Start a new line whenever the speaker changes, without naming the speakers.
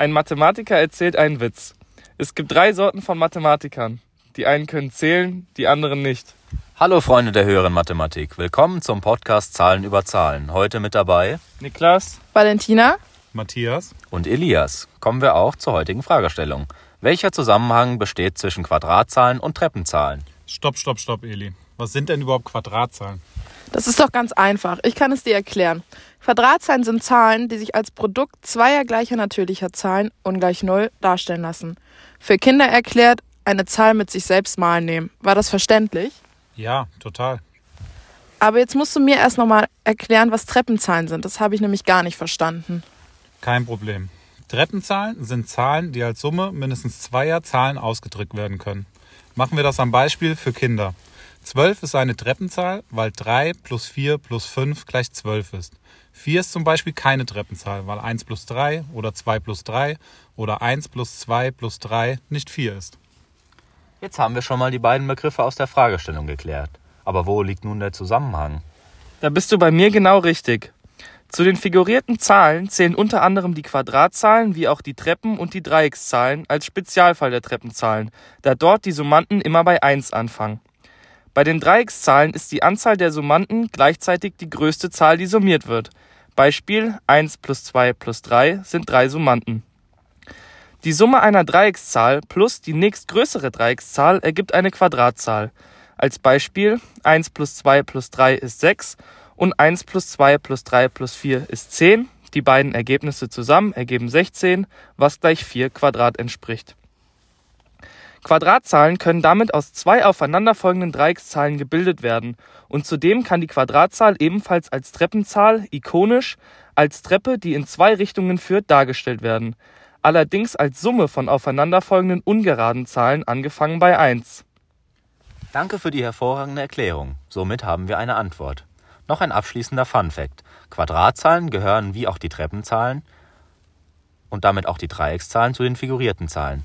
Ein Mathematiker erzählt einen Witz. Es gibt drei Sorten von Mathematikern. Die einen können zählen, die anderen nicht.
Hallo Freunde der höheren Mathematik. Willkommen zum Podcast Zahlen über Zahlen. Heute mit dabei
Niklas,
Valentina,
Matthias.
und Elias. Kommen wir auch zur heutigen Fragestellung. Welcher Zusammenhang besteht zwischen Quadratzahlen und Treppenzahlen?
Stopp, stopp, stopp, Eli. Was sind denn überhaupt Quadratzahlen?
Das ist doch ganz einfach. Ich kann es dir erklären. Quadratzahlen sind Zahlen, die sich als Produkt zweier gleicher natürlicher Zahlen ungleich Null darstellen lassen. Für Kinder erklärt, eine Zahl mit sich selbst mal nehmen. War das verständlich?
Ja, total.
Aber jetzt musst du mir erst nochmal erklären, was Treppenzahlen sind. Das habe ich nämlich gar nicht verstanden.
Kein Problem. Treppenzahlen sind Zahlen, die als Summe mindestens zweier Zahlen ausgedrückt werden können. Machen wir das am Beispiel für Kinder. 12 ist eine Treppenzahl, weil 3 plus 4 plus 5 gleich 12 ist. 4 ist zum Beispiel keine Treppenzahl, weil 1 plus 3 oder 2 plus 3 oder 1 plus 2 plus 3 nicht 4 ist.
Jetzt haben wir schon mal die beiden Begriffe aus der Fragestellung geklärt. Aber wo liegt nun der Zusammenhang?
da bist du bei mir genau richtig. Zu den figurierten Zahlen zählen unter anderem die Quadratzahlen wie auch die Treppen- und die Dreieckszahlen als Spezialfall der Treppenzahlen, da dort die Summanden immer bei 1 anfangen. Bei den Dreieckszahlen ist die Anzahl der Summanden gleichzeitig die größte Zahl, die summiert wird. Beispiel 1 plus 2 plus 3 sind drei Summanden. Die Summe einer Dreieckszahl plus die nächstgrößere Dreieckszahl ergibt eine Quadratzahl. Als Beispiel 1 plus 2 plus 3 ist 6 und 1 plus 2 plus 3 plus 4 ist 10. Die beiden Ergebnisse zusammen ergeben 16, was gleich 4 Quadrat entspricht. Quadratzahlen können damit aus zwei aufeinanderfolgenden Dreieckszahlen gebildet werden und zudem kann die Quadratzahl ebenfalls als Treppenzahl ikonisch als Treppe, die in zwei Richtungen führt, dargestellt werden, allerdings als Summe von aufeinanderfolgenden ungeraden Zahlen angefangen bei 1.
Danke für die hervorragende Erklärung. Somit haben wir eine Antwort. Noch ein abschließender Fun fact. Quadratzahlen gehören wie auch die Treppenzahlen und damit auch die Dreieckszahlen zu den figurierten Zahlen.